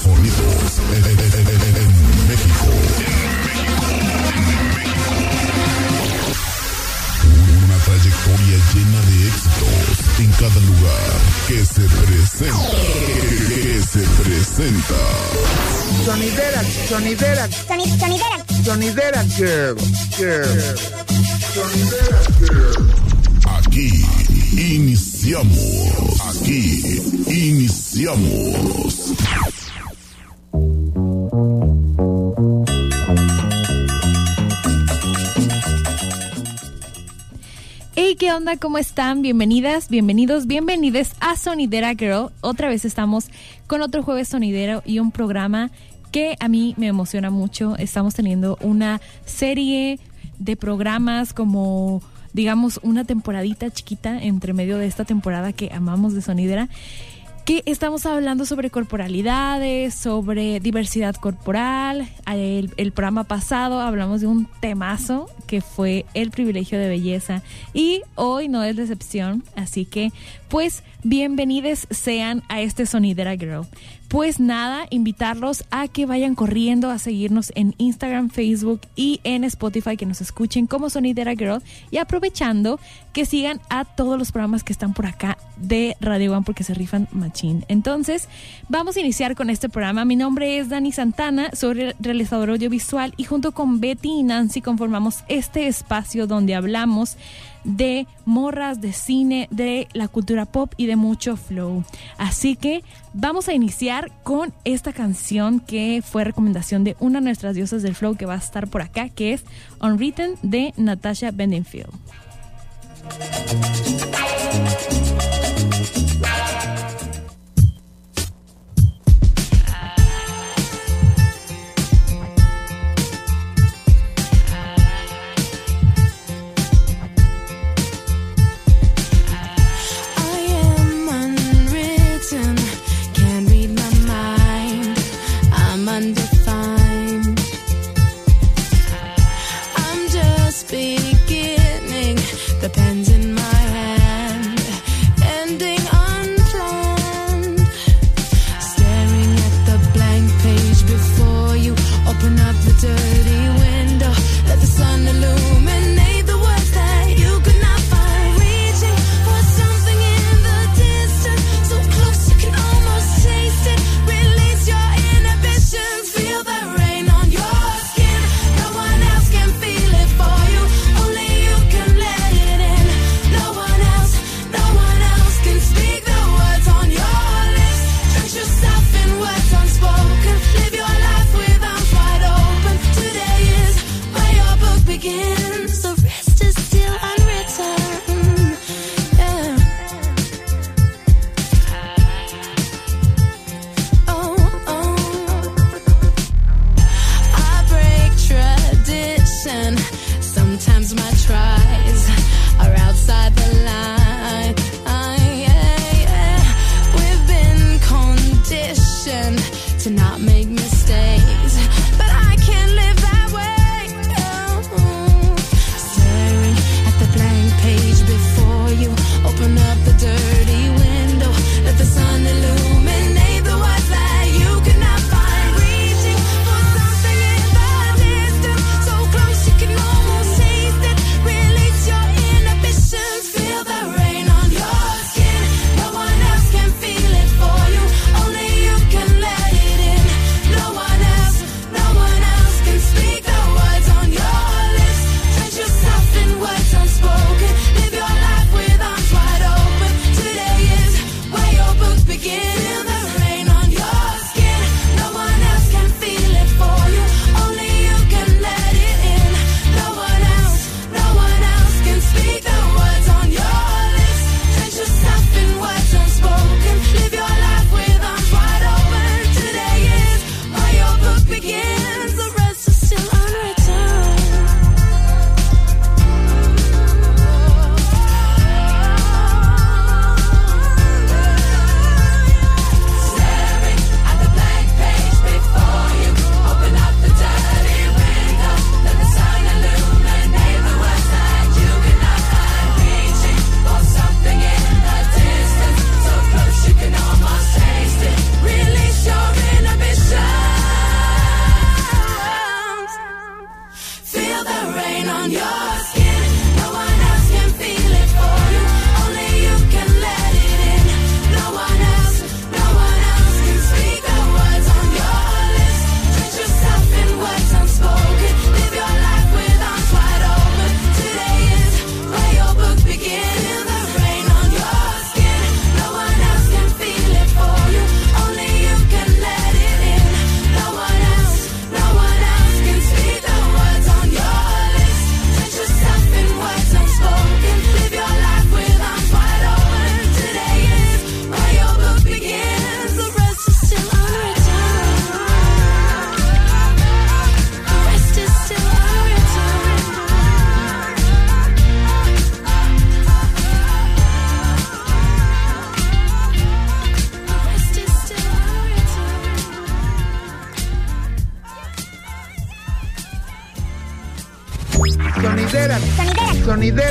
los sonidos en, en- en- en- en México. Una trayectoria llena de éxitos en cada lugar que se presenta. Que se presenta. Sonidera, sonidera, Soni- sonidera. sonidera girl, girl. Sonidera girl. Aquí iniciamos. Aquí iniciamos. ¿Qué onda? ¿Cómo están? Bienvenidas, bienvenidos, bienvenides a Sonidera Girl. Otra vez estamos con otro jueves sonidero y un programa que a mí me emociona mucho. Estamos teniendo una serie de programas como, digamos, una temporadita chiquita entre medio de esta temporada que amamos de Sonidera que estamos hablando sobre corporalidades, sobre diversidad corporal. El, programa pasado hablamos de un temazo que fue el privilegio de belleza y hoy no es decepción, así que pues bienvenidos sean a este Sonidera Girl. Pues nada, invitarlos a que vayan corriendo a seguirnos en Instagram, Facebook y en Spotify, que nos escuchen como Sonidera Girl y aprovechando que sigan a todos los programas que están por acá de Radio One porque se rifan machín. Entonces, vamos a iniciar con este programa. Mi nombre es Dani Santana, soy re- realizadora audiovisual y junto con Betty y Nancy conformamos este espacio donde hablamos de morras, de cine, de la cultura pop y de mucho flow. Así que vamos a iniciar con esta canción que fue recomendación de una de nuestras diosas del flow que va a estar por acá, que es Unwritten de Natasha Bedingfield.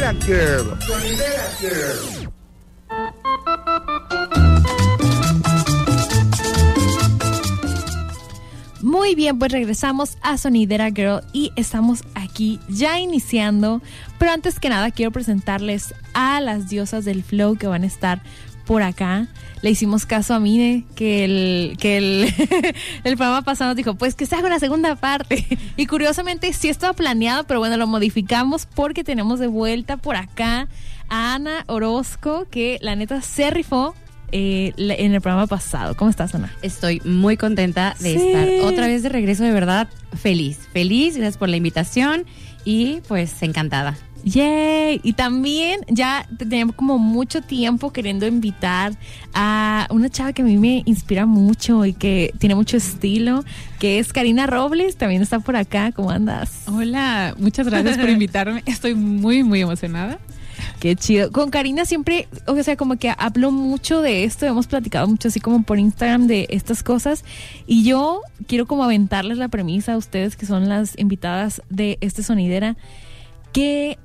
Sonidera Girl. Girl. Muy bien, pues regresamos a Sonidera Girl y estamos aquí ya iniciando. Pero antes que nada quiero presentarles a las diosas del flow que van a estar por acá. Le hicimos caso a Mine, que el, que el, el programa pasado nos dijo, pues que se haga una segunda parte. Y curiosamente sí estaba planeado, pero bueno, lo modificamos porque tenemos de vuelta por acá a Ana Orozco, que la neta se rifó eh, en el programa pasado. ¿Cómo estás, Ana? Estoy muy contenta de Sí. estar otra vez de regreso, de verdad feliz. Feliz, gracias por la invitación y pues encantada. Yay! Y también ya teníamos como mucho tiempo queriendo invitar a una chava que a mí me inspira mucho y que tiene mucho estilo, que es Karina Robles, también está por acá. ¿Cómo andas? Hola, muchas gracias por invitarme. Estoy muy, muy emocionada. Qué chido. Con Karina siempre, o sea, como que hablo mucho de esto, hemos platicado mucho así como por Instagram de estas cosas y yo quiero como aventarles la premisa a ustedes que son las invitadas de este sonidera que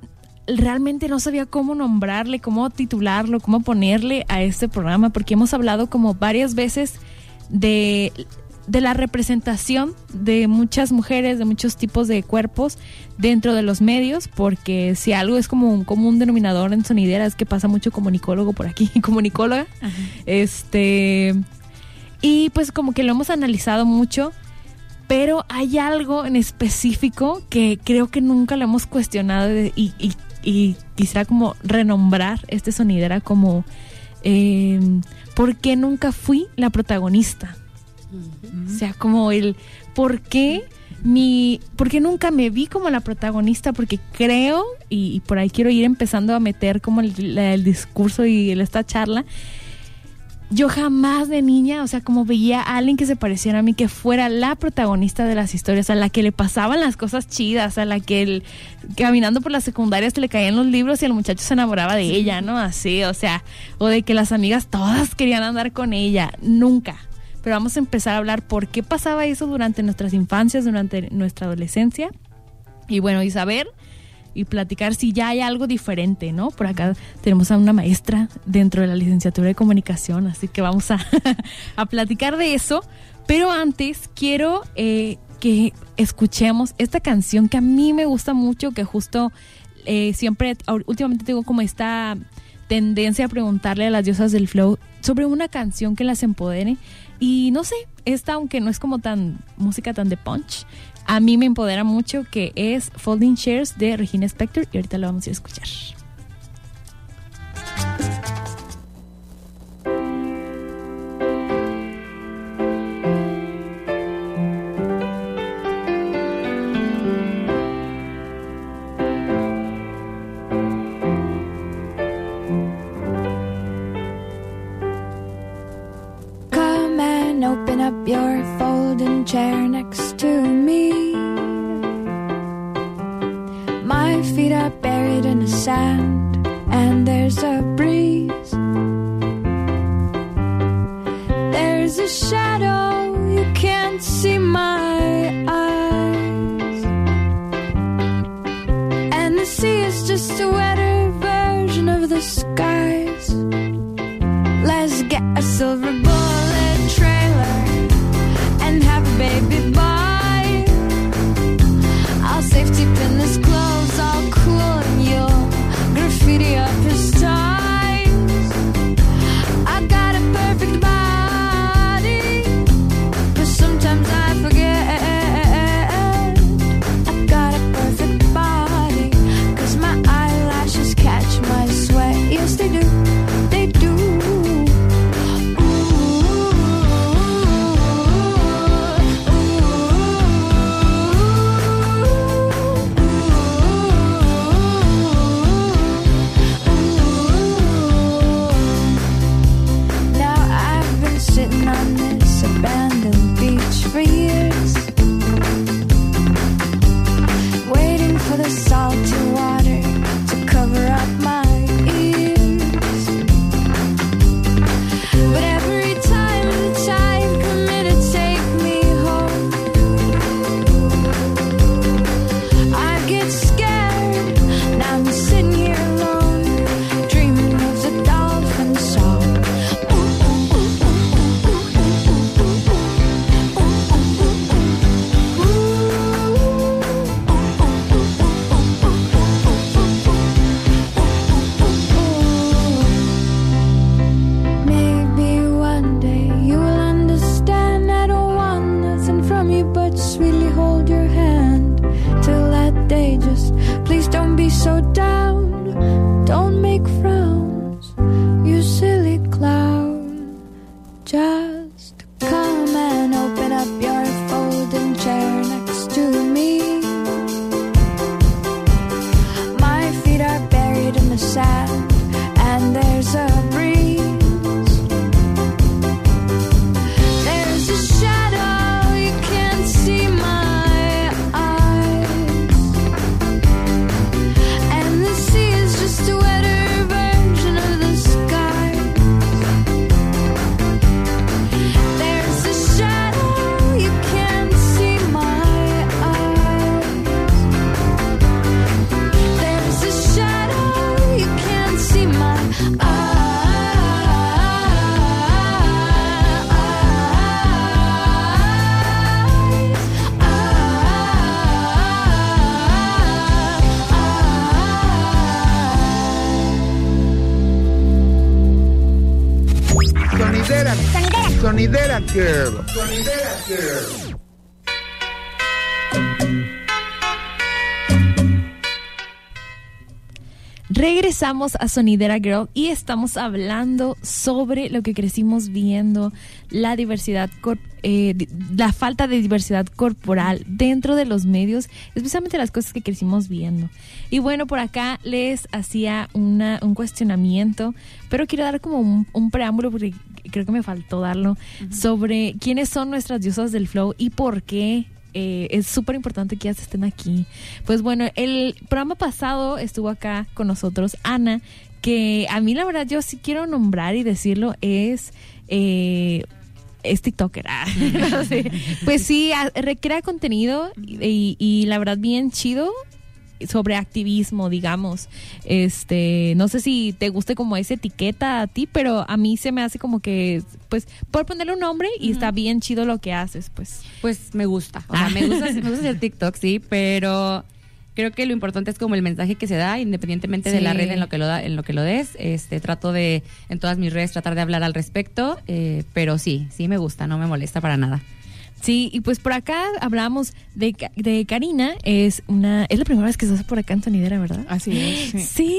realmente no sabía cómo nombrarle, cómo titularlo, cómo ponerle a este programa porque hemos hablado como varias veces de de la representación de muchas mujeres, de muchos tipos de cuerpos dentro de los medios, porque si algo es como un común denominador en sonidera es que pasa mucho comunicólogo por aquí, comunicóloga. Este y pues como que lo hemos analizado mucho, pero hay algo en específico que creo que nunca lo hemos cuestionado y, y, y quisiera como renombrar este sonidera como eh, ¿por qué nunca fui la protagonista? O sea, como el por qué mi, por qué nunca me vi como la protagonista, porque creo, y, y por ahí quiero ir empezando a meter como el, discurso y esta charla, yo jamás de niña, o sea, como veía a alguien que se pareciera a mí, que fuera la protagonista de las historias, a la que le pasaban las cosas chidas, a la que el, caminando por las secundarias le caían los libros y el muchacho se enamoraba de ella, ¿no? Así, o sea, o de que las amigas todas querían andar con ella, nunca. Pero vamos a empezar a hablar por qué pasaba eso durante nuestras infancias, durante nuestra adolescencia. Y bueno, y saber y platicar si ya hay algo diferente, ¿no? Por acá tenemos a una maestra dentro de la licenciatura de comunicación, así que vamos a, a platicar de eso. Pero antes quiero eh, que escuchemos esta canción que a mí me gusta mucho, que justo eh, siempre, últimamente tengo como esta tendencia a preguntarle a las diosas del flow sobre una canción que las empodere. Y no sé, esta, aunque no es como tan música tan de punch, a mí me empodera mucho, que es Folding Chairs de Regina Spector, y ahorita lo vamos a escuchar. Sonidera Girl. Regresamos a Sonidera Girl y estamos hablando sobre lo que crecimos viendo, la diversidad, eh, la falta de diversidad corporal dentro de los medios, especialmente las cosas que crecimos viendo. Y bueno, por acá les hacía una, un cuestionamiento, pero quiero dar como un preámbulo porque creo que me faltó darlo, sobre quiénes son nuestras diosas del flow y por qué eh, es súper importante que ellas estén aquí. Pues bueno, el programa pasado estuvo acá con nosotros Ana, que a mí la verdad yo sí quiero nombrar y decirlo, es... eh, es TikToker. ah, no sé. Pues sí, recrea contenido y, y la verdad bien chido sobre activismo, digamos. Este, no sé si te guste como esa etiqueta a ti, pero a mí se me hace como que, pues, por ponerle un nombre y está bien chido lo que haces, pues. Pues me gusta. O sea, Ah. me gusta, me gusta hacer TikTok, sí, pero creo que lo importante es como el mensaje que se da, independientemente de la red en lo que lo da, en lo que lo des. Este, trato de, en todas mis redes, tratar de hablar al respecto, eh, pero sí, sí me gusta, no me molesta para nada. Sí, y pues por acá hablamos de, de Karina, es una, es la primera vez que estás por acá en Sonidera, ¿verdad? Así es. sí. Sí,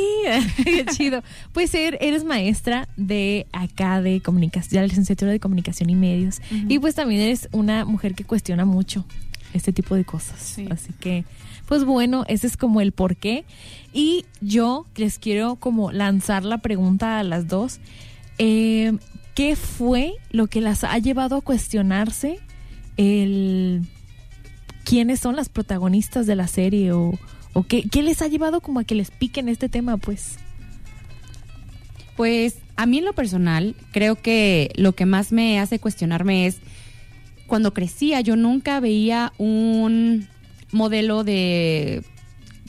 qué chido. Pues er- eres maestra de acá de comunicación, de la licenciatura de comunicación y medios. Y pues también eres una mujer que cuestiona mucho este tipo de cosas. Sí. Así que, pues bueno, ese es como el porqué. Y yo les quiero como lanzar la pregunta a las dos. Eh, ¿Qué fue lo que las ha llevado a cuestionarse el quiénes son las protagonistas de la serie o, o qué, qué les ha llevado como a que les piquen este tema, pues? Pues a mí en lo personal, creo que lo que más me hace cuestionarme es cuando crecía, yo nunca veía un modelo de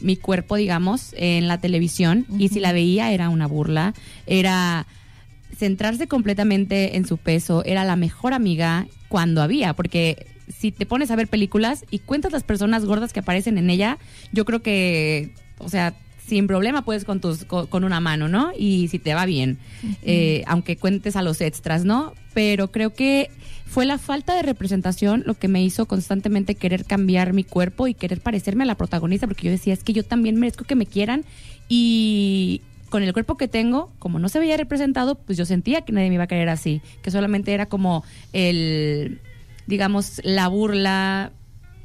mi cuerpo, digamos, en la televisión y si la veía era una burla, era centrarse completamente en su peso, era la mejor amiga cuando había, porque si te pones a ver películas y cuentas las personas gordas que aparecen en ella, yo creo que, o sea, sin problema puedes con tus con, con una mano, ¿no? Y si te va bien, eh, aunque cuentes a los extras, ¿no? Pero creo que fue la falta de representación lo que me hizo constantemente querer cambiar mi cuerpo y querer parecerme a la protagonista, porque yo decía, es que yo también merezco que me quieran y con el cuerpo que tengo, como no se veía representado, pues yo sentía que nadie me iba a querer así, que solamente era como el, digamos, la burla,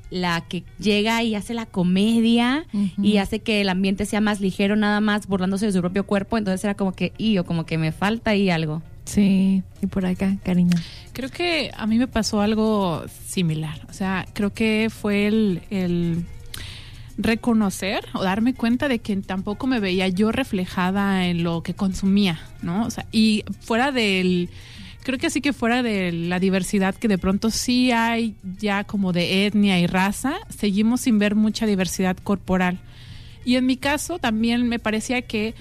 la que llega y hace la comedia y hace que el ambiente sea más ligero nada más burlándose de su propio cuerpo, entonces era como que, y o como que me falta ahí algo. Sí, y por acá, Karina. Creo que a mí me pasó algo similar. O sea, creo que fue el, el reconocer o darme cuenta de que tampoco me veía yo reflejada en lo que consumía, ¿no? O sea, y fuera del creo que así que fuera de la diversidad que de pronto sí hay ya como de etnia y raza, seguimos sin ver mucha diversidad corporal. Y en mi caso también me parecía que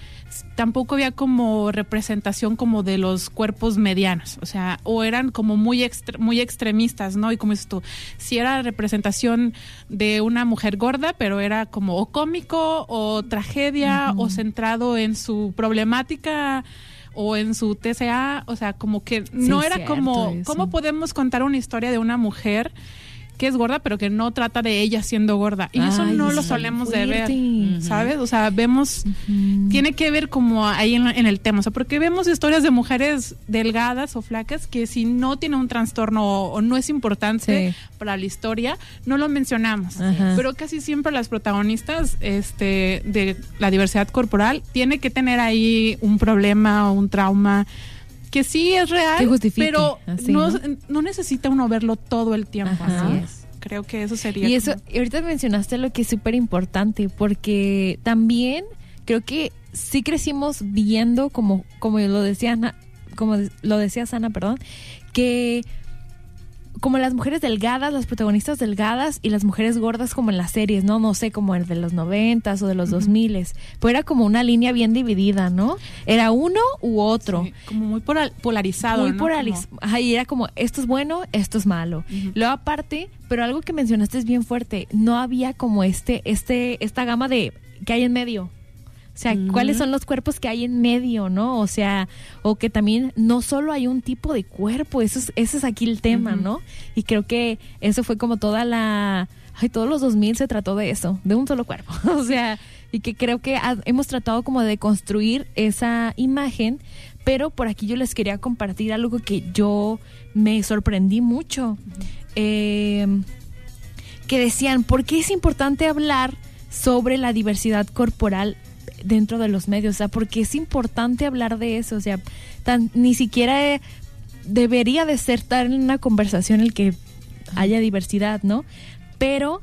tampoco había como representación como de los cuerpos medianos, o sea, o eran como muy extre- muy extremistas, ¿no? Y como dices tú, si era representación de una mujer gorda, pero era como o cómico o tragedia o centrado en su problemática o en su TCA, o sea, como que no era como eso. cómo podemos contar una historia de una mujer que es gorda, pero que no trata de ella siendo gorda. Y eso no lo solemos de ver. ¿sabes? O sea, vemos, tiene que ver como ahí en, en el tema, o sea, porque vemos historias de mujeres delgadas o flacas que si no tiene un trastorno o, o no es importante Sí. para la historia, no lo mencionamos. Pero casi siempre las protagonistas este, de la diversidad corporal tiene que tener ahí un problema o un trauma que sí es real, pero así, no, ¿no? no necesita uno verlo todo el tiempo. Así es. Creo que eso sería. Y eso, como- y ahorita mencionaste lo que es súper importante, porque también creo que sí crecimos viendo, como, como lo decía Ana, como lo decía Sana, perdón, que como las mujeres delgadas, las protagonistas delgadas y las mujeres gordas como en las series, ¿no? No sé, como el de los noventas o de los dos miles. Pues era como una línea bien dividida, ¿no? Era uno u otro. Sí, como muy pola- polarizado. Muy ¿no? polarizado. Y era como, esto es bueno, esto es malo. Luego aparte, pero algo que mencionaste es bien fuerte, no había como este, este, esta gama de que hay en medio. O sea, ¿cuáles son los cuerpos que hay en medio, no? O sea, o que también no solo hay un tipo de cuerpo, eso es, ese es aquí el tema, ¿no? Y creo que eso fue como toda la... Ay, todos los 2000 se trató de eso, de un solo cuerpo. o sea, y que creo que ha- hemos tratado como de construir esa imagen, pero por aquí yo les quería compartir algo que yo me sorprendí mucho. Eh, que decían, ¿por qué es importante hablar sobre la diversidad corporal dentro de los medios? O sea, ¿por qué es importante hablar de eso? O sea, ni siquiera eh, debería de ser tan en una conversación el que haya diversidad, ¿no? Pero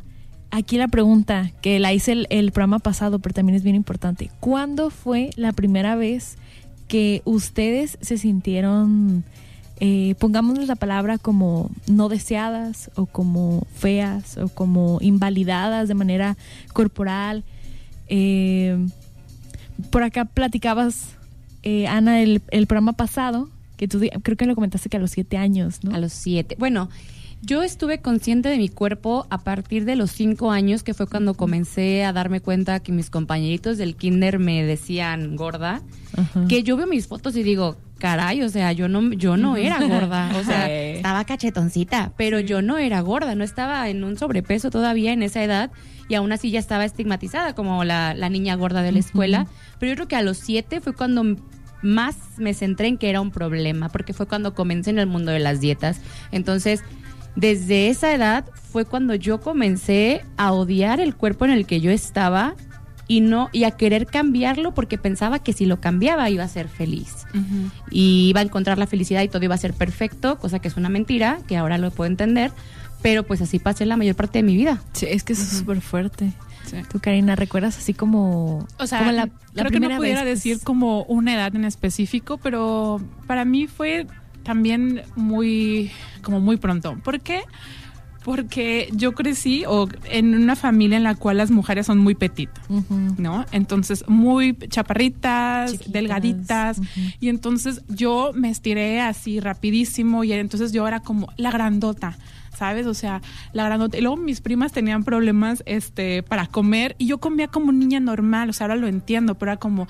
aquí la pregunta, que la hice el, programa pasado, pero también es bien importante. ¿Cuándo fue la primera vez que ustedes se sintieron, eh, pongámosles la palabra como no deseadas o como feas o como invalidadas de manera corporal? Eh, por acá platicabas, eh, Ana, el, el programa pasado, que tú creo que lo comentaste que a los siete años, ¿no? A los siete. Bueno, yo estuve consciente de mi cuerpo a partir de los cinco años, que fue cuando comencé a darme cuenta que mis compañeritos del kinder me decían gorda. Ajá. Que yo veo mis fotos y digo, caray, o sea, yo no, yo no era gorda. O sea, estaba cachetoncita, pero yo no era gorda, no estaba en un sobrepeso todavía en esa edad y aún así ya estaba estigmatizada como la, la niña gorda de la escuela. Pero yo creo que a los siete fue cuando más me centré en que era un problema, porque fue cuando comencé en el mundo de las dietas. Entonces, desde esa edad fue cuando yo comencé a odiar el cuerpo en el que yo estaba y no y a querer cambiarlo porque pensaba que si lo cambiaba iba a ser feliz y iba a encontrar la felicidad y todo iba a ser perfecto, cosa que es una mentira, que ahora lo puedo entender, pero pues así pasé la mayor parte de mi vida. Sí, es que eso es súper fuerte. Sí. Tú, Karina, ¿recuerdas así como, O sea, como la, la creo que no pudiera vez? decir como una edad en específico, pero para mí fue también muy, como muy pronto. ¿Por qué? Porque yo crecí o, en una familia en la cual las mujeres son muy petit, Ujú. ¿no? Entonces, muy chaparritas, Chiquitas, delgaditas. Y entonces yo me estiré así rapidísimo y entonces yo era como la grandota. ¿Sabes? O sea, la grandota. Y luego mis primas tenían problemas este, para comer y yo comía como niña normal. O sea, ahora lo entiendo, pero era como.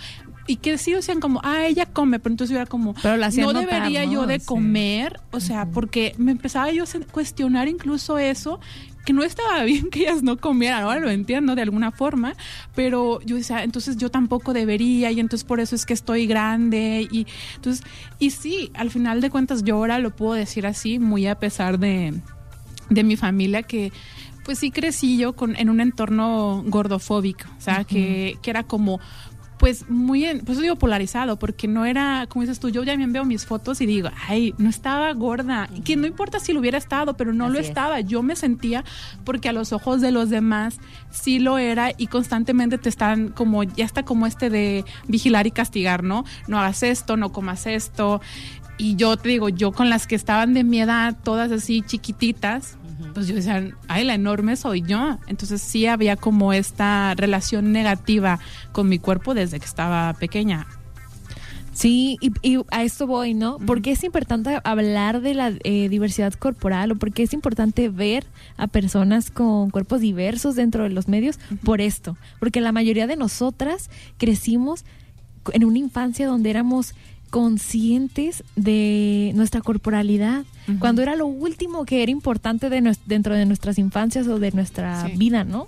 Y que sí decían como, ah, ella come, pero entonces yo era como, Pero la hacían no notar, debería ¿no? yo de Sí. comer, o sea, porque me empezaba yo a cuestionar incluso eso, que no estaba bien que ellas no comieran, ahora lo entiendo de alguna forma, pero yo decía, entonces yo tampoco debería y entonces por eso es que estoy grande y entonces, y sí, al final de cuentas yo ahora lo puedo decir así, muy a pesar de, de mi familia que pues sí crecí yo con, en un entorno gordofóbico, o sea, que, que era como pues muy, en, pues digo polarizado, porque no era, como dices tú, yo ya me veo mis fotos y digo, ay, no estaba gorda, que no importa si lo hubiera estado, pero no lo es. estaba, yo me sentía porque a los ojos de los demás sí lo era y constantemente te están como, ya está como este de vigilar y castigar, ¿no? No hagas esto, no comas esto, y yo te digo, yo con las que estaban de mi edad, todas así chiquititas, pues yo decía, ay, la enorme soy yo. Entonces sí había como esta relación negativa con mi cuerpo desde que estaba pequeña. Sí, y, y a esto voy, ¿no? ¿Por qué es importante hablar de la eh, diversidad corporal o por qué es importante ver a personas con cuerpos diversos dentro de los medios? Por esto, porque la mayoría de nosotras crecimos en una infancia donde éramos conscientes de nuestra corporalidad, cuando era lo último que era importante de dentro de nuestras infancias o de nuestra Sí. vida, ¿no?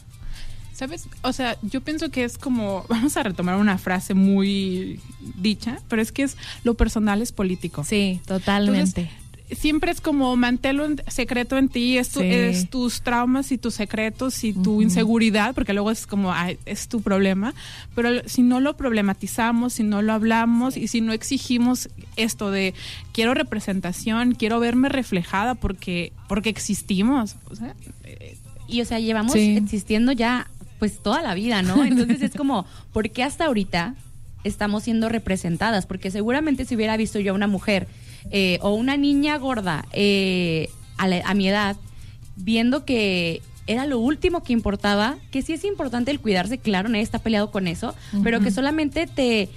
¿Sabes? O sea, yo pienso que es como, vamos a retomar una frase muy dicha, pero es que es lo personal es político. Sí, totalmente. Siempre es como manténlo en secreto en ti, es, tu- Sí. es tus traumas y tus secretos y tu inseguridad, porque luego es como, ay, es tu problema, pero si no lo problematizamos, si no lo hablamos y si no exigimos esto de quiero representación, quiero verme reflejada porque, porque existimos, o sea, eh, Y o sea, llevamos Sí. existiendo ya pues toda la vida, ¿no? Entonces es como, ¿por qué hasta ahorita estamos siendo representadas? Porque seguramente si hubiera visto yo a una mujer eh, o una niña gorda eh, a, la- a mi edad, viendo que era lo último que importaba, que sí es importante el cuidarse, claro, nadie está peleado con eso, pero que solamente te,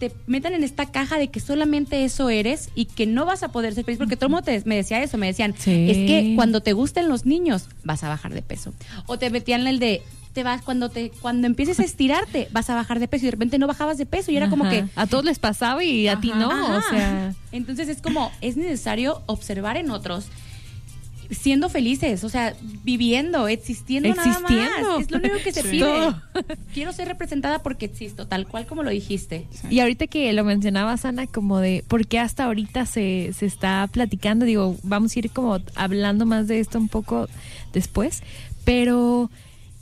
te metan en esta caja de que solamente eso eres y que no vas a poder ser feliz, porque todo el mundo te- me decía eso, me decían, Sí. es que cuando te gusten los niños vas a bajar de peso. O te metían el de, te vas, cuando te cuando empieces a estirarte vas a bajar de peso y de repente no bajabas de peso y era como que... A todos les pasaba y a ti no, Ajá. o sea... Entonces es como, es necesario observar en otros siendo felices, o sea, viviendo, existiendo, Existiendo. nada más. Es lo único que se Sí. pide. Todo. Quiero ser representada porque existo, tal cual como lo dijiste. Y ahorita que lo mencionabas, Ana, como de por qué hasta ahorita se, se está platicando, digo, vamos a ir como hablando más de esto un poco después, pero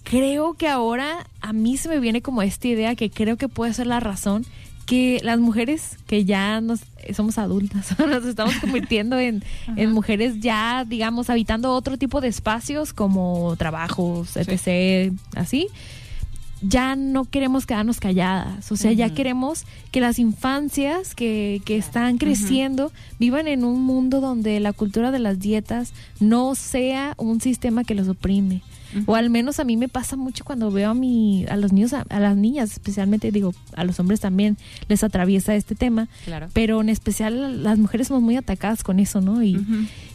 creo que ahora a mí se me viene como esta idea que creo que puede ser la razón que las mujeres que ya nos somos adultas, nos estamos convirtiendo en, en mujeres ya, digamos, habitando otro tipo de espacios como trabajos, etc., así ya no queremos quedarnos calladas, o sea, ya queremos que las infancias que, que están creciendo vivan en un mundo donde la cultura de las dietas no sea un sistema que los oprime. O al menos a mí me pasa mucho cuando veo a mi, a los niños, a, a las niñas, especialmente digo, a los hombres también les atraviesa este tema, Claro. pero en especial las mujeres somos muy atacadas con eso, ¿no? Y,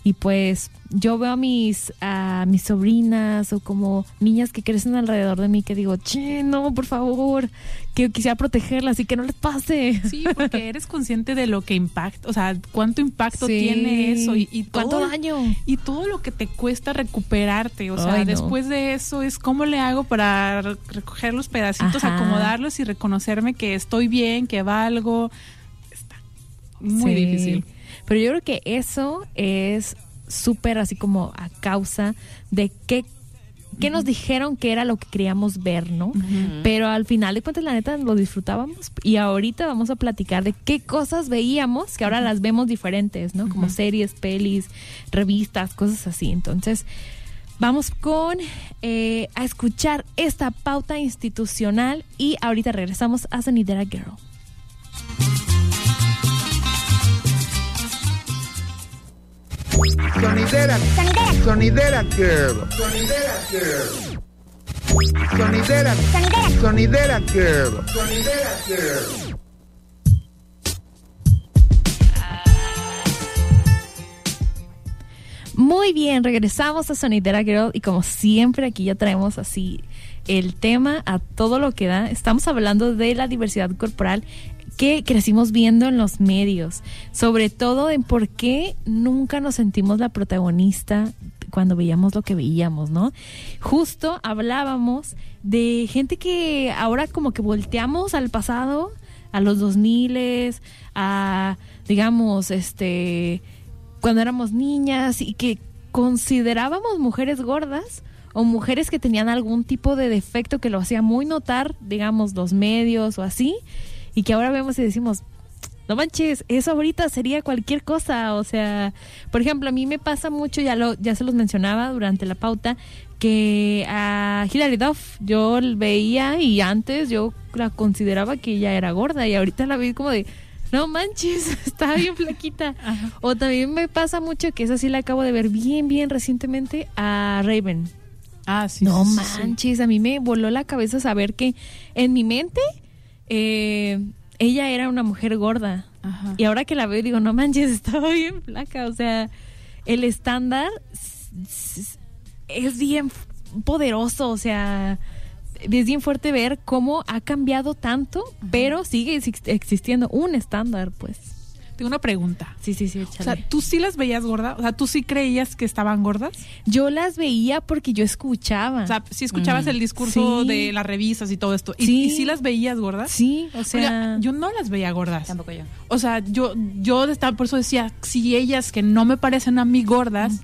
y pues yo veo a mis, a mis sobrinas o como niñas que crecen alrededor de mí que digo, che, no, por favor, que quisiera protegerlas y que no les pase. Sí, porque eres consciente de lo que impacta, o sea, cuánto impacto Sí. tiene eso y, y ¿Cuánto todo- daño? Y todo lo que te cuesta recuperarte, o sea, Ay, no. después de eso es cómo le hago para re- recoger los pedacitos, Ajá. acomodarlos y reconocerme que estoy bien, que valgo. Está muy Sí. difícil. Pero yo creo que eso es súper así como a causa de qué, qué nos dijeron que era lo que queríamos ver, ¿no? Pero al final de cuentas, la neta, lo disfrutábamos. Y ahorita vamos a platicar de qué cosas veíamos que ahora las vemos diferentes, ¿no? Como series, pelis, revistas, cosas así. Entonces, vamos con eh, a escuchar esta pauta institucional y ahorita regresamos a Sonidera Girl. Sonidera. Sonidera Girl. Sonidera Girl. Sonidera. Sonidera Girl. Sonidera Girl. Muy bien, regresamos a Sonidera Girl y como siempre aquí ya traemos así el tema a todo lo que da. Estamos hablando de la diversidad corporal que crecimos viendo en los medios, sobre todo en por qué nunca nos sentimos la protagonista cuando veíamos lo que veíamos, ¿no? Justo hablábamos de gente que ahora como que volteamos al pasado, a los 2000, a digamos, este cuando éramos niñas y que considerábamos mujeres gordas o mujeres que tenían algún tipo de defecto que lo hacía muy notar, digamos, los medios o así, y que ahora vemos y decimos, no manches, eso ahorita sería cualquier cosa, o sea, por ejemplo, a mí me pasa mucho, ya lo ya se los mencionaba durante la pauta, que a Hilary Duff yo veía y antes yo la consideraba que ella era gorda y ahorita la vi como de no manches, está bien flaquita. O también me pasa mucho que esa sí la acabo de ver bien, bien recientemente a Raven. Ah, sí. no sí, sí, sí. manches, a mí me voló la cabeza saber que en mi mente eh, ella era una mujer gorda. Ajá. Y ahora que la veo digo, no manches, estaba bien flaca. O sea, el estándar es bien poderoso. O sea, es bien fuerte ver cómo ha cambiado tanto, pero sigue exi- existiendo un estándar, pues. Tengo una pregunta. Sí, sí, sí, O échale. sea, ¿tú sí las veías gordas? O sea, ¿tú sí creías que estaban gordas? Yo las veía porque yo escuchaba. O sea, sí escuchabas el discurso Sí. de las revistas y todo esto. ¿Y, Sí. y sí las veías gordas? sí, o O sea, sea, yo no las veía gordas. Tampoco yo. O sea, yo, yo estaba, por eso decía, si ellas que no me parecen a mí gordas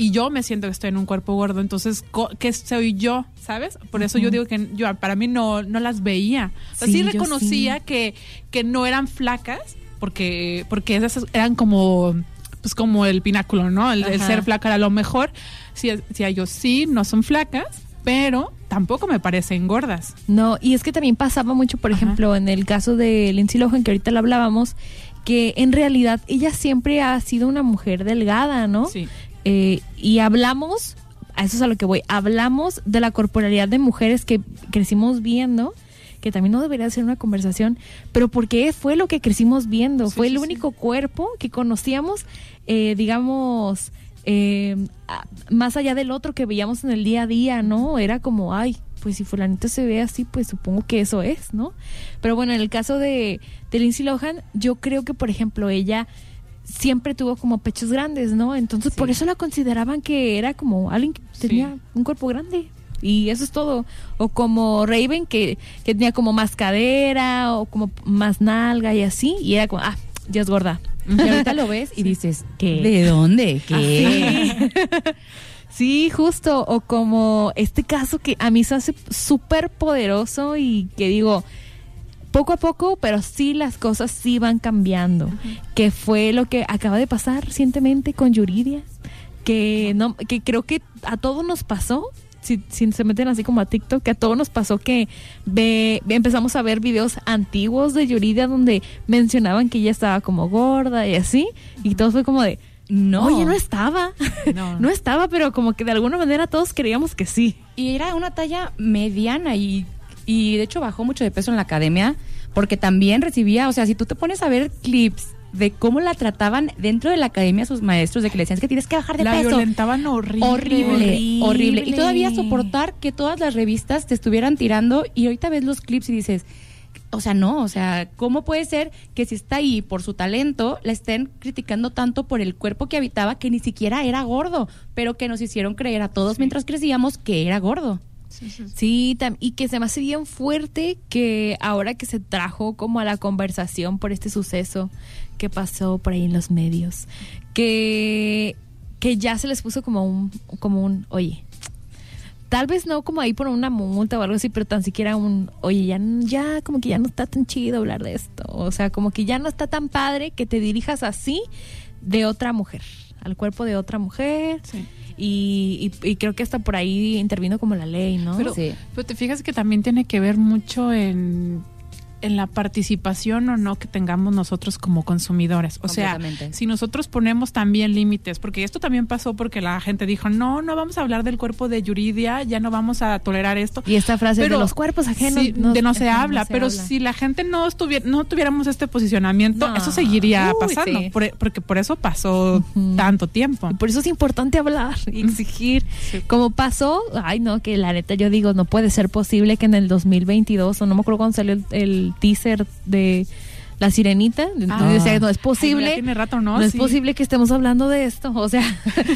y yo me siento que estoy en un cuerpo gordo, entonces, co- ¿qué soy yo? ¿Sabes? Por eso yo digo que yo para mí no, no las veía. O sea, Sí, sí, reconocía sí. Que, que no eran flacas, porque, porque esas eran como, pues como el pináculo, ¿no? El, ser flaca era lo mejor. Si decía yo, sí, no son flacas, pero tampoco me parecen gordas. No, y es que también pasaba mucho, por Ajá. ejemplo, en el caso de Lindsay Lohan, que ahorita la hablábamos, que en realidad ella siempre ha sido una mujer delgada, ¿no? Sí. Eh, y hablamos, a eso es a lo que voy, hablamos de la corporalidad de mujeres que crecimos viendo, que también no debería ser una conversación, pero porque fue lo que crecimos viendo, Sí, fue sí, el sí. único cuerpo que conocíamos, eh, digamos, eh, más allá del otro que veíamos en el día a día, ¿no? Era como, ay, pues si fulanito se ve así, pues supongo que eso es, ¿no? Pero bueno, en el caso de, de Lindsay Lohan, yo creo que, por ejemplo, ella siempre tuvo como pechos grandes, ¿no? Entonces por eso la consideraban que era como alguien que Sí. tenía un cuerpo grande. Y eso es todo. O como Raven, que, que tenía como más cadera o como más nalga y así. Y era como, ah, ya es gorda. Y ahorita lo ves y dices, ¿Qué? ¿de dónde? ¿Qué? Sí, justo. O como este caso que a mí se hace súper poderoso y que digo, poco a poco, pero sí las cosas sí van cambiando. Que fue lo que acaba de pasar recientemente con Yuridia. Que, no, que creo que a todos nos pasó. Si, si se meten así como a TikTok, que a todos nos pasó que ve, empezamos a ver videos antiguos de Yuridia donde mencionaban que ella estaba como gorda y así. Y todo fue como de, No. Oye, no estaba. No. No. estaba, pero como que de alguna manera todos creíamos que sí. Y era una talla mediana y, y de hecho bajó mucho de peso en la academia porque también recibía, o sea, si tú te pones a ver clips de cómo la trataban dentro de la academia sus maestros, de que le decían "Es que tienes que bajar de La peso. violentaban horrible. Horrible, horrible, Horrible. Y todavía soportar que todas las revistas te estuvieran tirando y ahorita ves los clips y dices, o sea, no, o sea, ¿cómo puede ser que si está ahí por su talento, la estén criticando tanto por el cuerpo que habitaba que ni siquiera era gordo, pero que nos hicieron creer a todos mientras crecíamos que era gordo? Sí, y que se me hace bien fuerte que ahora que se trajo como a la conversación por este suceso que pasó por ahí en los medios, que, que ya se les puso como un, como un, oye, tal vez no como ahí por una multa o algo así, pero tan siquiera un, oye, ya, ya como que ya no está tan chido hablar de esto, o sea, como que ya no está tan padre que te dirijas así de otra mujer, al cuerpo de otra mujer. Sí. Y, y- y creo que hasta por ahí intervino como la ley, ¿no? Pero, Sí. pero te fijas que también tiene que ver mucho en, en la participación o no que tengamos nosotros como consumidores. O sea, si nosotros ponemos también límites, porque esto también pasó porque la gente dijo, no, no vamos a hablar del cuerpo de Yuridia, ya no vamos a tolerar esto. Y esta frase Pero de los cuerpos ajenos sí, de no se habla, se pero habla. si la gente no estuviera, no tuviéramos este posicionamiento, No. eso seguiría Uy, pasando, sí. por- porque por eso pasó tanto tiempo. Y por eso es importante hablar y exigir. Sí. Como pasó, ay no, que la neta yo digo, no puede ser posible que en el 2022, o no me acuerdo cuando salió el, el teaser de La Sirenita, entonces Ah. decía, no es posible, tiene rato, ¿no? no es posible que estemos hablando de esto, o sea,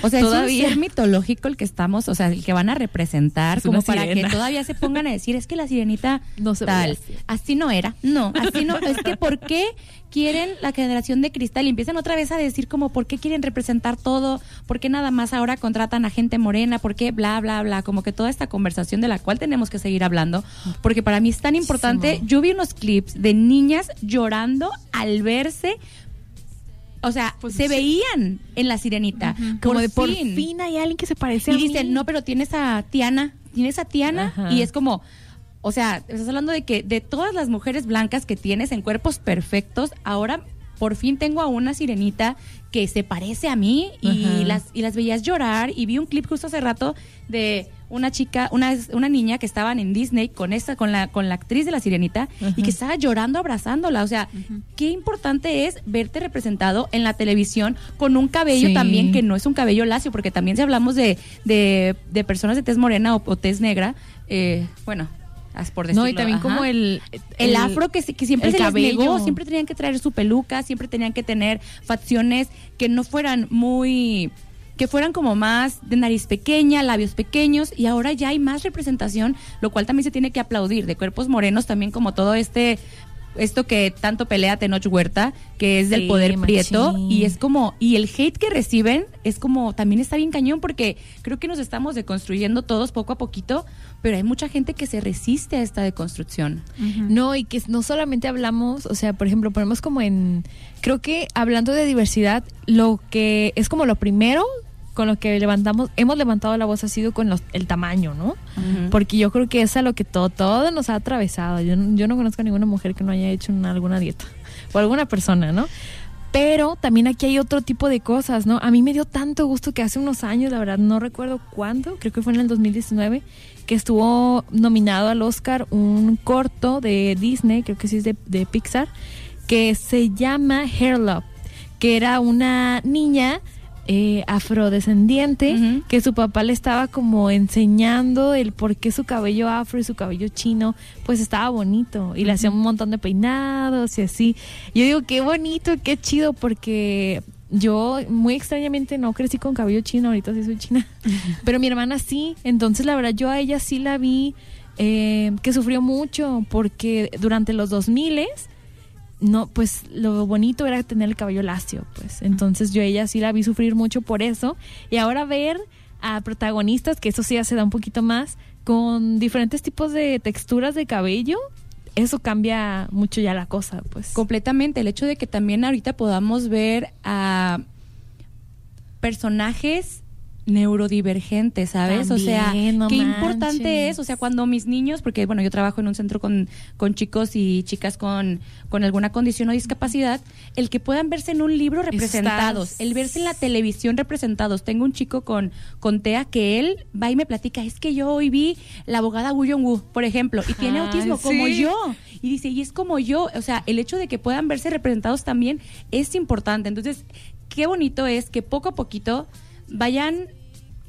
O sea, todavía. es un ser mitológico el que estamos, o sea, el que van a representar, Es como para sirena. que todavía se pongan a decir, es que la sirenita No se tal. Así no era. No, así no. es que ¿por qué quieren la generación de cristal? Y empiezan otra vez a decir como, ¿por qué quieren representar todo? ¿Por qué nada más ahora contratan a gente morena? ¿Por qué bla, bla, bla? Como que toda esta conversación de la cual tenemos que seguir hablando. Porque para mí es tan importante. Yo vi unos clips de niñas llorando al verse o sea, Pues se veían en la sirenita. como de por fin hay alguien que se parece a Y mí. dicen, no, pero tienes a Tiana, tienes a Tiana. Ajá. Y es como, o sea, estás hablando de que de todas las mujeres blancas que tienes en cuerpos perfectos, ahora por fin tengo a una sirenita que se parece a mí y Ajá. las, y las veías llorar. Y vi un clip justo hace rato de una chica, una, una niña que estaban en Disney con esta, con la, con la actriz de la sirenita Ajá. y que estaba llorando abrazándola. O sea, qué importante es verte representado en la televisión con un cabello Sí. también que no es un cabello lacio, porque también si hablamos de, de, de personas de tez morena o, o tez negra, eh, bueno, por decirlo. No, y también ajá. como el... El, afro que, que siempre el se les cabello. negó, siempre tenían que traer su peluca, siempre tenían que tener facciones que no fueran muy que fueran como más de nariz pequeña, labios pequeños y ahora ya hay más representación, lo cual también se tiene que aplaudir de cuerpos morenos también como todo este esto que tanto pelea Tenoch Huerta, que es del Sí, poder prieto y es como y el hate que reciben es como también está bien cañón porque creo que nos estamos deconstruyendo todos poco a poquito, pero hay mucha gente que se resiste a esta deconstrucción. No, y que no solamente hablamos, o sea, por ejemplo, ponemos como en, creo que hablando de diversidad, lo que es como lo primero con lo que levantamos, hemos levantado la voz ha sido con los- el tamaño, ¿no? Porque yo creo que es a lo que todo, todo nos ha atravesado. Yo, no- yo no conozco a ninguna mujer que no haya hecho una- alguna dieta o alguna persona, ¿no? Pero también aquí hay otro tipo de cosas, ¿no? A mí me dio tanto gusto que hace unos años, la verdad no recuerdo cuándo, creo que fue en el 2019, que estuvo nominado al Oscar un corto de Disney, creo que sí es de, de Pixar, que se llama Hair Love, que era una niña eh, afrodescendiente que su papá le estaba como enseñando el por qué su cabello afro y su cabello chino pues estaba bonito y le hacía un montón de peinados y así. Yo digo qué bonito, qué chido porque yo muy extrañamente no crecí con cabello chino, ahorita sí soy china, pero mi hermana sí, entonces la verdad yo a ella sí la vi eh, que sufrió mucho porque durante los 2000 no, pues lo bonito era tener el cabello lacio, pues. Entonces yo ella sí la vi sufrir mucho por eso. Y ahora ver a protagonistas, que eso sí ya se da un poquito más, con diferentes tipos de texturas de cabello, eso cambia mucho ya la cosa, pues. Completamente. El hecho de que también ahorita podamos ver a personajes neurodivergentes, ¿sabes? o sea, no qué manches. importante es, o sea, cuando mis niños, porque bueno, yo trabajo en un centro con, con chicos y chicas con, con alguna condición o discapacidad, el que puedan verse en un libro representados, el verse en la televisión representados. Tengo un chico con, con TEA que él va y me platica, es que yo hoy vi la abogada Woo Jong-woo, por ejemplo, y tiene Ay, autismo como yo. Y dice, y es como yo, o sea, el hecho de que puedan verse representados también es importante. Entonces, qué bonito es que poco a poquito vayan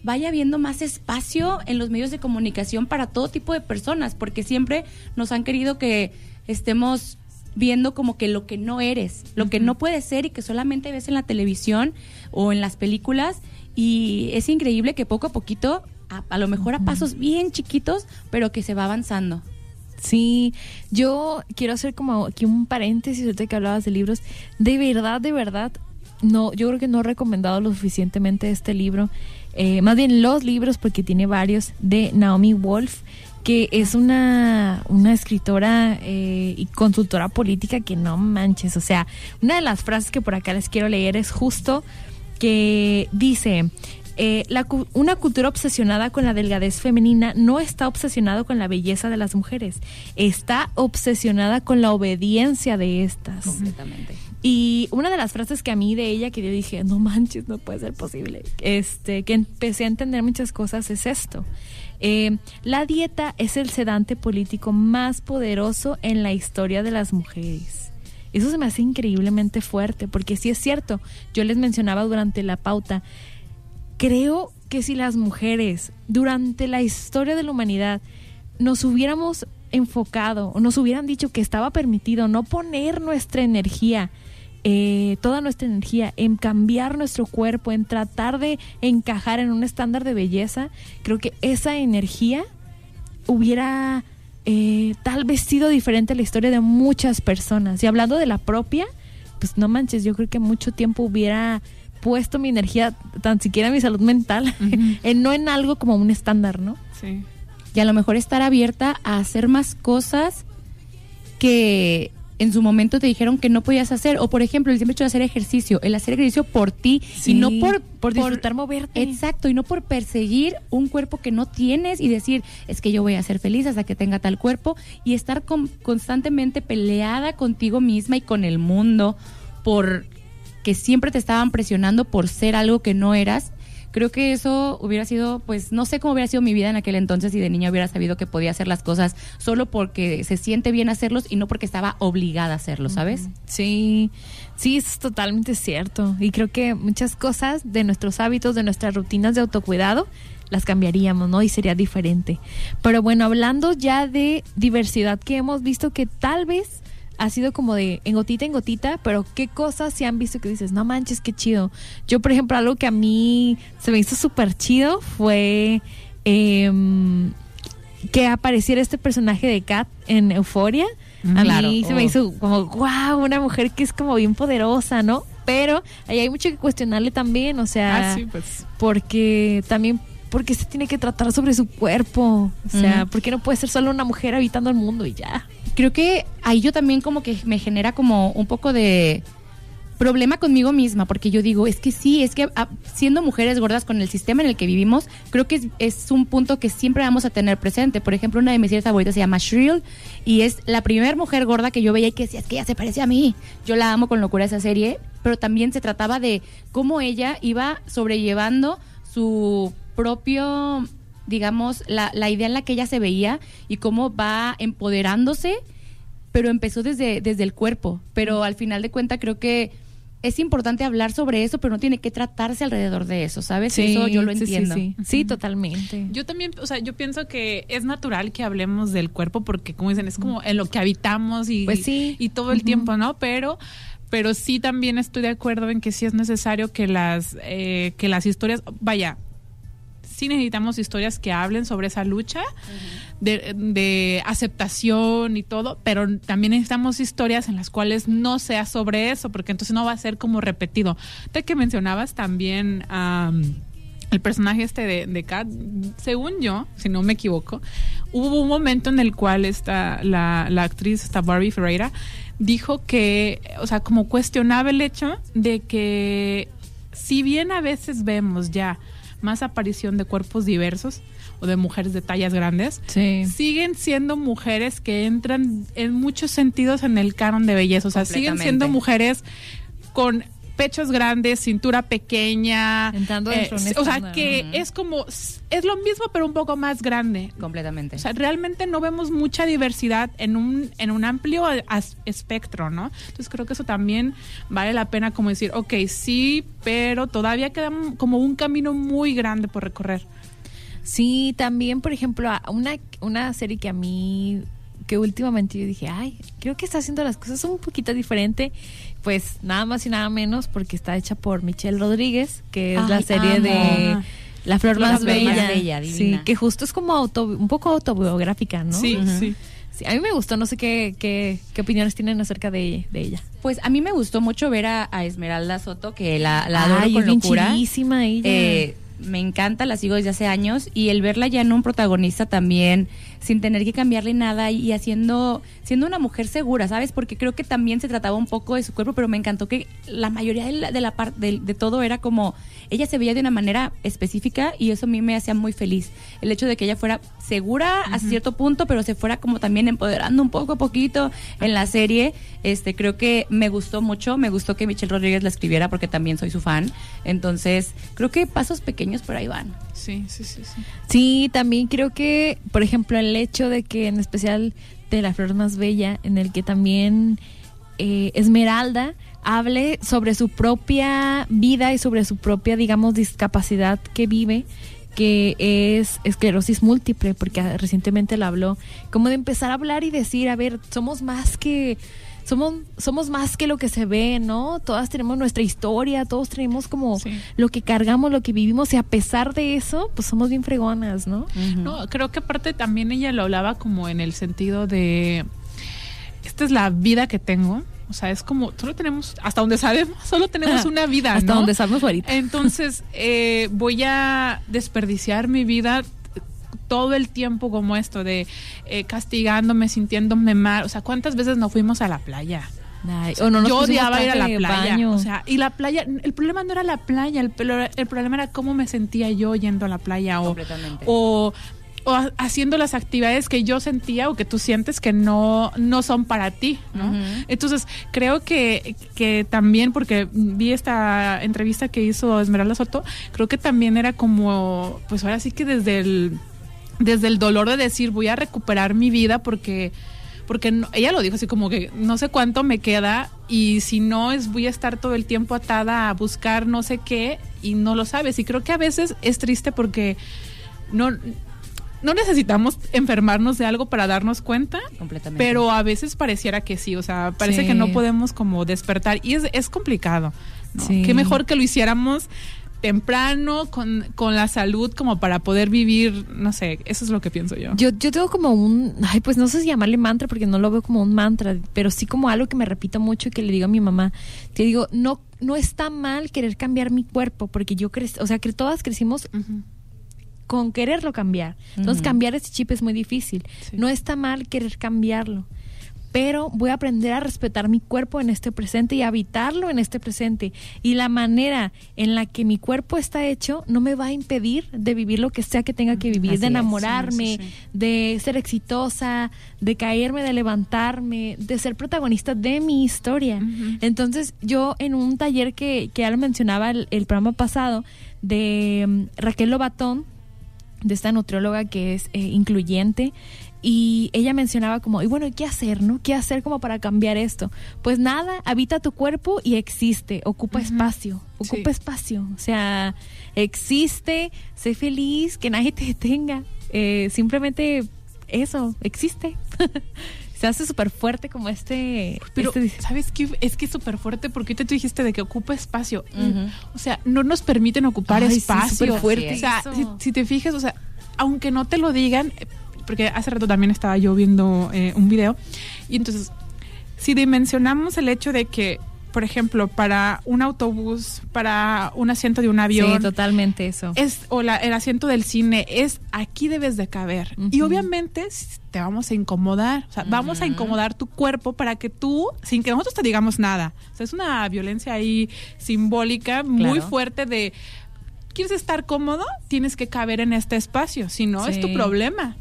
vaya habiendo más espacio en los medios de comunicación para todo tipo de personas, porque siempre nos han querido que estemos viendo como que lo que no eres, lo que no puedes ser y que solamente ves en la televisión o en las películas y es increíble que poco a poquito, a, a lo mejor a pasos bien chiquitos, pero que se va avanzando. Sí, yo quiero hacer como aquí un paréntesis ahorita que hablabas de libros. De verdad, de verdad, no, yo creo que no he recomendado lo suficientemente este libro. Eh, más bien los libros, porque tiene varios, de Naomi Wolf, que es una, una escritora eh, y consultora política que no manches. O sea, una de las frases que por acá les quiero leer es justo que dice, eh, la una cultura obsesionada con la delgadez femenina no está obsesionada con la belleza de las mujeres, está obsesionada con la obediencia de estas. Completamente. Y una de las frases que a mí de ella que yo dije, no manches, no puede ser posible, este, que empecé a entender muchas cosas es esto. Eh, la dieta es el sedante político más poderoso en la historia de las mujeres. Eso se me hace increíblemente fuerte, porque sí es cierto, yo les mencionaba durante la pauta, creo que si las mujeres durante la historia de la humanidad nos hubiéramos enfocado o nos hubieran dicho que estaba permitido no poner nuestra energía, eh, toda nuestra energía en cambiar nuestro cuerpo, en tratar de encajar en un estándar de belleza, creo que esa energía hubiera eh, tal vez sido diferente a la historia de muchas personas. Y hablando de la propia, pues no manches, yo creo que mucho tiempo hubiera puesto mi energía, tan siquiera mi salud mental, en, no en algo como un estándar, ¿no? Sí. y a lo mejor estar abierta a hacer más cosas que en su momento te dijeron que no podías hacer o por ejemplo el simple hecho de hacer ejercicio el hacer ejercicio por ti y no por por disfrutar moverte. exacto y no por perseguir un cuerpo que no tienes y decir es que yo voy a ser feliz hasta que tenga tal cuerpo y estar con- constantemente peleada contigo misma y con el mundo por que siempre te estaban presionando por ser algo que no eras creo que eso hubiera sido, pues no sé cómo hubiera sido mi vida en aquel entonces si de niña hubiera sabido que podía hacer las cosas solo porque se siente bien hacerlos y no porque estaba obligada a hacerlos, ¿sabes? Sí, sí, eso es totalmente cierto. Y creo que muchas cosas de nuestros hábitos, de nuestras rutinas de autocuidado, las cambiaríamos, ¿no? Y sería diferente. Pero bueno, hablando ya de diversidad que hemos visto que tal vez ha sido como de en gotita en gotita, pero qué cosas se han visto que dices, no manches, qué chido. Yo, por ejemplo, algo que a mí se me hizo súper chido fue em, que apareciera este personaje de Kat en Euforia. A Claro. mí se me Oh. hizo como, wow, una mujer que es como bien poderosa, ¿no? Pero ahí hay mucho que cuestionarle también, o sea, Ah, sí, pues. porque también, porque se tiene que tratar sobre su cuerpo, o sea, Ujú. porque no puede ser solo una mujer habitando el mundo y ya. Creo que ahí yo también como que me genera como un poco de problema conmigo misma, porque yo digo, es que sí, es que ah, siendo mujeres gordas con el sistema en el que vivimos, creo que es, es un punto que siempre vamos a tener presente. Por ejemplo, una de mis series favoritas se llama Shrill y es la primera mujer gorda que yo veía y que decía, es que ella se parece a mí. Yo la amo con locura esa serie, pero también se trataba de cómo ella iba sobrellevando su propio, digamos, la, la idea en la que ella se veía y cómo va empoderándose pero empezó desde, desde el cuerpo. Pero al final de cuentas creo que es importante hablar sobre eso, pero no tiene que tratarse alrededor de eso, ¿sabes? eso yo lo sí, sí, entiendo. Sí, Sí, totalmente. Yo también, o sea, yo pienso que es natural que hablemos del cuerpo porque, como dicen, es como en lo que habitamos y, Pues sí. y todo el tiempo, ¿no? Pero pero sí también estoy de acuerdo en que sí es necesario que las eh, que las historias, vaya, necesitamos historias que hablen sobre esa lucha de, aceptación y todo, pero también necesitamos historias en las cuales no sea sobre eso, porque entonces no va a ser como repetido. De que mencionabas también am, el personaje este de, de Kat, según yo, si no me equivoco, hubo un momento en el cual esta, la, la actriz, esta Barbie Ferreira, dijo que, o sea, como cuestionaba el hecho de que si bien a veces vemos ya más aparición de cuerpos diversos o de mujeres de tallas grandes, Sí. siguen siendo mujeres que entran en muchos sentidos en el canon de belleza. O sea, siguen siendo mujeres con pechos grandes, cintura pequeña. Entrando dentro de un o sea, que es como, es lo mismo, pero un poco más grande. Completamente. O sea, realmente no vemos mucha diversidad en un, en un amplio as- espectro, ¿no? Entonces creo que eso también vale la pena como decir, ok, sí, pero todavía queda como un camino muy grande por recorrer. Sí, también, por ejemplo, a- una, una serie que a mí, que últimamente yo dije, ay, creo que está haciendo las cosas un poquito diferente, pues nada más y nada menos porque está hecha por Michelle Rodríguez, que es la serie amo. de La Flor La Más Flor Bella. Más Bella, sí, que justo es como auto, un poco autobiográfica, ¿no? Sí, sí. Sí, a mí me gustó, no sé qué, qué, qué opiniones tienen acerca de, de ella. Pues a mí me gustó mucho ver a, a Esmeralda Soto, que la, la adoro Ay, con es bien locura. chidísima ella. Eh, me encanta, la sigo desde hace años y el verla ya en un protagonista también, sin tener que cambiarle nada y haciendo, siendo una mujer segura, ¿sabes? Porque creo que también se trataba un poco de su cuerpo, pero me encantó que la mayoría de la, de la parte de, de todo era como ella se veía de una manera específica y eso a mí me hacía muy feliz. El hecho de que ella fuera segura a cierto punto, pero se fuera como también empoderando un poco a poquito en la serie, este creo que me gustó mucho, me gustó que Michelle Rodríguez la escribiera porque también soy su fan. Entonces, creo que pasos pequeños por ahí van. Sí, sí, sí, sí. Sí, también creo que, por ejemplo, el hecho de que en especial de la flor más bella, en el que también eh, Esmeralda hable sobre su propia vida y sobre su propia, digamos, discapacidad que vive, que es esclerosis múltiple, porque recientemente la habló, como de empezar a hablar y decir, a ver, somos más que somos somos más que lo que se ve, ¿no? Todas tenemos nuestra historia, todos tenemos como Sí. lo que cargamos, lo que vivimos y a pesar de eso, pues somos bien fregonas, ¿no? No, creo que aparte también ella lo hablaba como en el sentido de esta es la vida que tengo. O sea, es como, solo tenemos, hasta donde sabemos, solo tenemos una vida. Hasta ¿no? donde sabemos ahorita. Entonces, eh, voy a desperdiciar mi vida todo el tiempo como esto de eh, castigándome, sintiéndome mal. O sea, ¿cuántas veces no fuimos a la playa? Ay, o no nos yo odiaba ir a la playa. baño. O sea, y la playa, el problema no era la playa, el, el problema era cómo me sentía yo yendo a la playa o, o, o ha- haciendo las actividades que yo sentía o que tú sientes que no, no son para ti, ¿no? Entonces, creo que, que también, porque vi esta entrevista que hizo Esmeralda Soto, creo que también era como, pues ahora sí que desde el, desde el dolor de decir, voy a recuperar mi vida porque porque no- ella lo dijo así como que no sé cuánto me queda y si no es voy a estar todo el tiempo atada a buscar no sé qué y no lo sabes y creo que a veces es triste porque no no necesitamos enfermarnos de algo para darnos cuenta Completamente. pero a veces pareciera que sí, o sea, parece Sí. que no podemos como despertar y es, es complicado. ¿no? Sí. Qué mejor que lo hiciéramos temprano con, con la salud como para poder vivir, no sé, eso es lo que pienso yo. Yo, yo tengo como un, ay, pues no sé si llamarle mantra porque no lo veo como un mantra, pero sí como algo que me repito mucho y que le digo a mi mamá. Te digo, no, no está mal querer cambiar mi cuerpo porque yo crecí, o sea, que todas crecimos con quererlo cambiar. Entonces cambiar ese chip es muy difícil. Sí. No está mal querer cambiarlo. Pero voy a aprender a respetar mi cuerpo en este presente y habitarlo en este presente. Y la manera en la que mi cuerpo está hecho no me va a impedir de vivir lo que sea que tenga que vivir, Así de enamorarme, sí, sí, sí. de ser exitosa, de caerme, de levantarme, de ser protagonista de mi historia. Entonces, yo en un taller que, que ya lo mencionaba el, el programa pasado de mm, Raquel Lobatón, de esta nutrióloga que es eh, incluyente, y ella mencionaba como, y bueno, ¿qué hacer, no? ¿Qué hacer como para cambiar esto? Pues nada, habita tu cuerpo y existe, ocupa espacio, ocupa Sí. espacio, o sea, existe, sé feliz, que nadie te detenga, eh, simplemente eso, existe. Se hace súper fuerte como este... Pero, este- ¿sabes qué? Es que es súper fuerte porque ahorita tú dijiste de que ocupa espacio. O sea, no nos permiten ocupar Ay, sí, espacio. superfuerte o sea, si, si te fijas, o sea, aunque no te lo digan, porque hace rato también estaba yo viendo eh, un video, y entonces, si dimensionamos el hecho de que, por ejemplo, para un autobús, para un asiento de un avión, Sí, totalmente eso. es o la- el asiento del cine es aquí debes de caber. Y obviamente te vamos a incomodar. O sea vamos a incomodar tu cuerpo para que tú sin que nosotros te digamos nada. O sea es una violencia ahí simbólica muy fuerte de quieres estar cómodo tienes que caber en este espacio. Si no es tu problema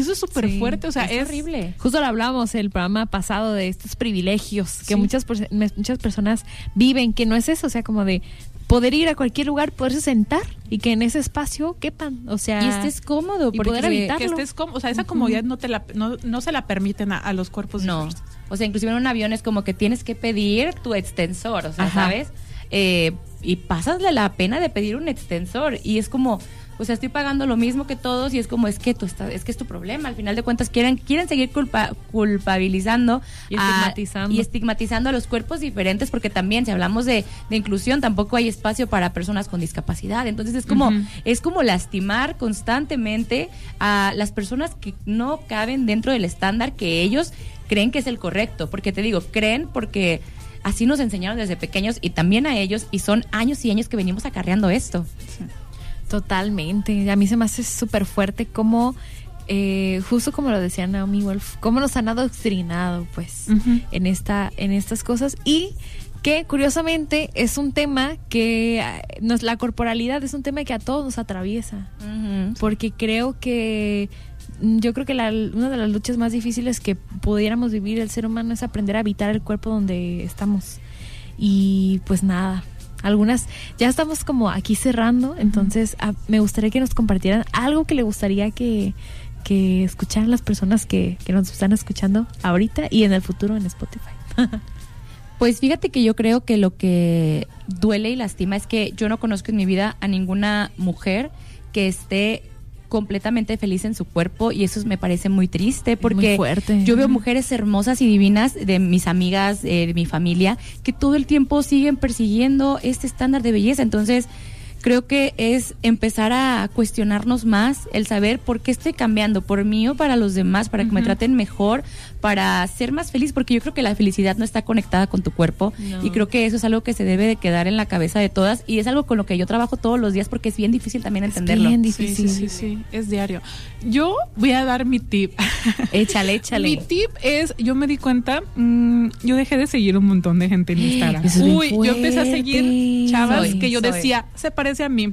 eso es súper Sí, fuerte o sea es es, horrible. Justo lo hablábamos el programa pasado de estos privilegios que Sí. muchas, muchas personas viven, que no es eso, o sea, como de poder ir a cualquier lugar, poderse sentar y que en ese espacio quepan, o sea... Y estés cómodo, y porque poder habitar- que estés cómodo o sea esa comodidad no te la no, no se la permiten a, a los cuerpos No. diversos. O sea, inclusive en un avión es como que tienes que pedir tu extensor, o sea, Ajá. ¿sabes? Eh, y pasasle la pena de pedir un extensor. Y es como, o sea, estoy pagando lo mismo que todos y es como, es que tú es que es tu problema. Al final de cuentas quieren, quieren seguir culpa- culpabilizando Y a- estigmatizando. y estigmatizando a los cuerpos diferentes, porque también si hablamos de, de inclusión, tampoco hay espacio para personas con discapacidad. Entonces es como, es como lastimar constantemente a las personas que no caben dentro del estándar que ellos creen que es el correcto. Porque te digo, creen porque así nos enseñaron desde pequeños y también a ellos, y son años y años que venimos acarreando esto. Totalmente. A mí se me hace súper fuerte como, eh, justo como lo decía Naomi Wolf, cómo nos han adoctrinado, pues, en esta, en estas cosas. Y que curiosamente es un tema que eh, nos, la corporalidad es un tema que a todos nos atraviesa. porque creo que mm, yo creo que la- una de las luchas más difíciles que pudiéramos vivir el ser humano es aprender a habitar el cuerpo donde estamos. Y pues nada algunas ya estamos como aquí cerrando entonces ah, me gustaría que nos compartieran algo que le gustaría que que escucharan las personas que, que nos están escuchando ahorita y en el futuro en Spotify. Pues fíjate que yo creo que lo que duele y lastima es que yo no conozco en mi vida a ninguna mujer que esté completamente feliz en su cuerpo y eso me parece muy triste porque Muy yo veo mujeres hermosas y divinas de mis amigas, eh, de mi familia, que todo el tiempo siguen persiguiendo este estándar de belleza. Entonces, creo que es empezar a cuestionarnos más, el saber por qué estoy cambiando, por mí o para los demás, para que me traten mejor, para ser más feliz, porque yo creo que la felicidad no está conectada con tu cuerpo No. y creo que eso es algo que se debe de quedar en la cabeza de todas y es algo con lo que yo trabajo todos los días porque es bien difícil también entenderlo. bien Sí, difícil sí, sí, sí, es diario. Yo voy a dar mi tip. échale échale Mi tip es, yo me di cuenta, mm, yo dejé de seguir un montón de gente en Instagram. Es bien Uy, yo empecé a seguir chavas Soy, que yo soy. decía, se parece a mí.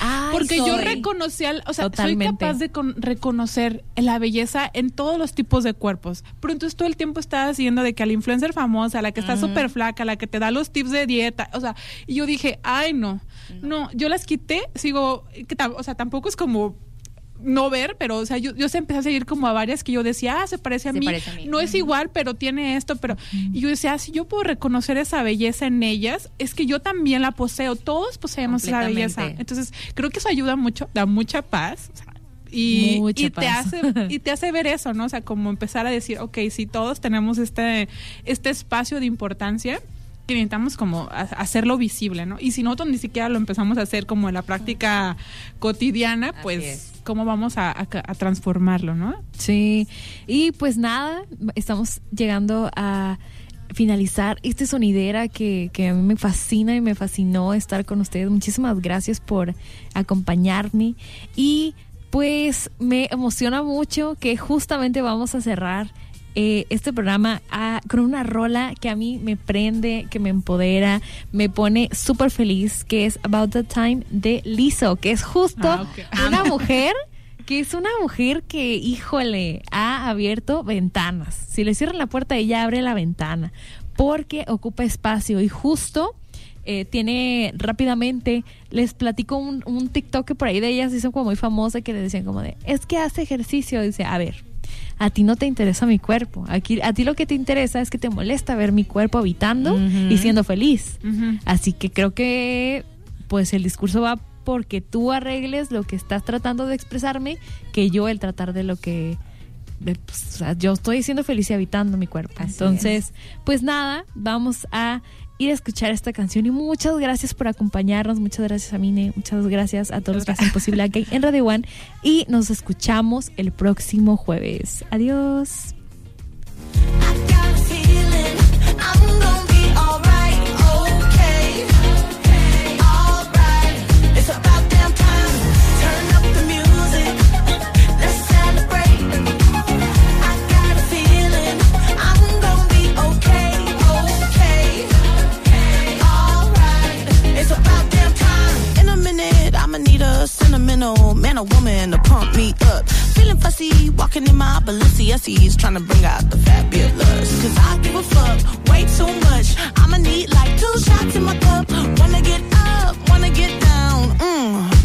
Ay, Porque yo soy. reconocía, o sea, Totalmente. soy capaz de con- reconocer la belleza en todos los tipos de cuerpos. Pero entonces todo el tiempo estaba haciendo de que a la influencer famosa, la que está súper flaca, la que te da los tips de dieta, o sea, y yo dije, ay no, no, yo las quité, sigo, que o sea, tampoco es como no ver, pero o sea, yo, yo se empecé a seguir como a varias que yo decía, ah, se parece a, Se mí. parece a mí. no es igual, pero tiene esto, pero y yo decía, ah, si yo puedo reconocer esa belleza en ellas, es que yo también la poseo, todos poseemos esa belleza. Entonces, creo que eso ayuda mucho, da mucha paz. o sea, y, y te hace y te hace ver eso, ¿no? O sea, como empezar a decir, ok, si todos tenemos este, este espacio de importancia, que necesitamos como ha- hacerlo visible, ¿no? Y si nosotros ni siquiera lo empezamos a hacer como en la práctica cotidiana, pues, es. ¿cómo vamos a, a- a transformarlo, no? Sí, y pues nada, estamos llegando a finalizar esta sonidera que, que a mí me fascina y me fascinó estar con ustedes. Muchísimas gracias por acompañarme y pues me emociona mucho que justamente vamos a cerrar eh, este programa a- con una rola que a mí me prende, que me empodera, me pone súper feliz, que es About the Time de Lizzo, que es justo Ah, una mujer que es una mujer que, híjole, ha abierto ventanas. Si le cierran la puerta, ella abre la ventana porque ocupa espacio y justo eh, tiene rápidamente, les platico un, un TikTok que por ahí de ellas hizo como muy famosa que le decían como de, es que hace ejercicio. Dice, a ver, a ti no te interesa mi cuerpo. Aquí, a ti lo que te interesa es que te molesta ver mi cuerpo habitando y siendo feliz. Así que creo que pues el discurso va porque tú arregles lo que estás tratando de expresarme que yo el tratar de lo que de, pues, o sea, yo estoy siendo feliz y habitando mi cuerpo. Así Entonces, pues nada, vamos a ir a escuchar esta canción. Y muchas gracias por acompañarnos, muchas gracias a Mine, muchas gracias a todos los que hacen posible aquí en Radio One. Y nos escuchamos el próximo jueves. Adiós. Sentimental man or woman to pump me up. Feeling fussy, walking in my Balenciennes, trying to bring out the fabulous. Cause I give a fuck way too much. I'ma need like two shots in my cup. Wanna get up, wanna get down. Mm,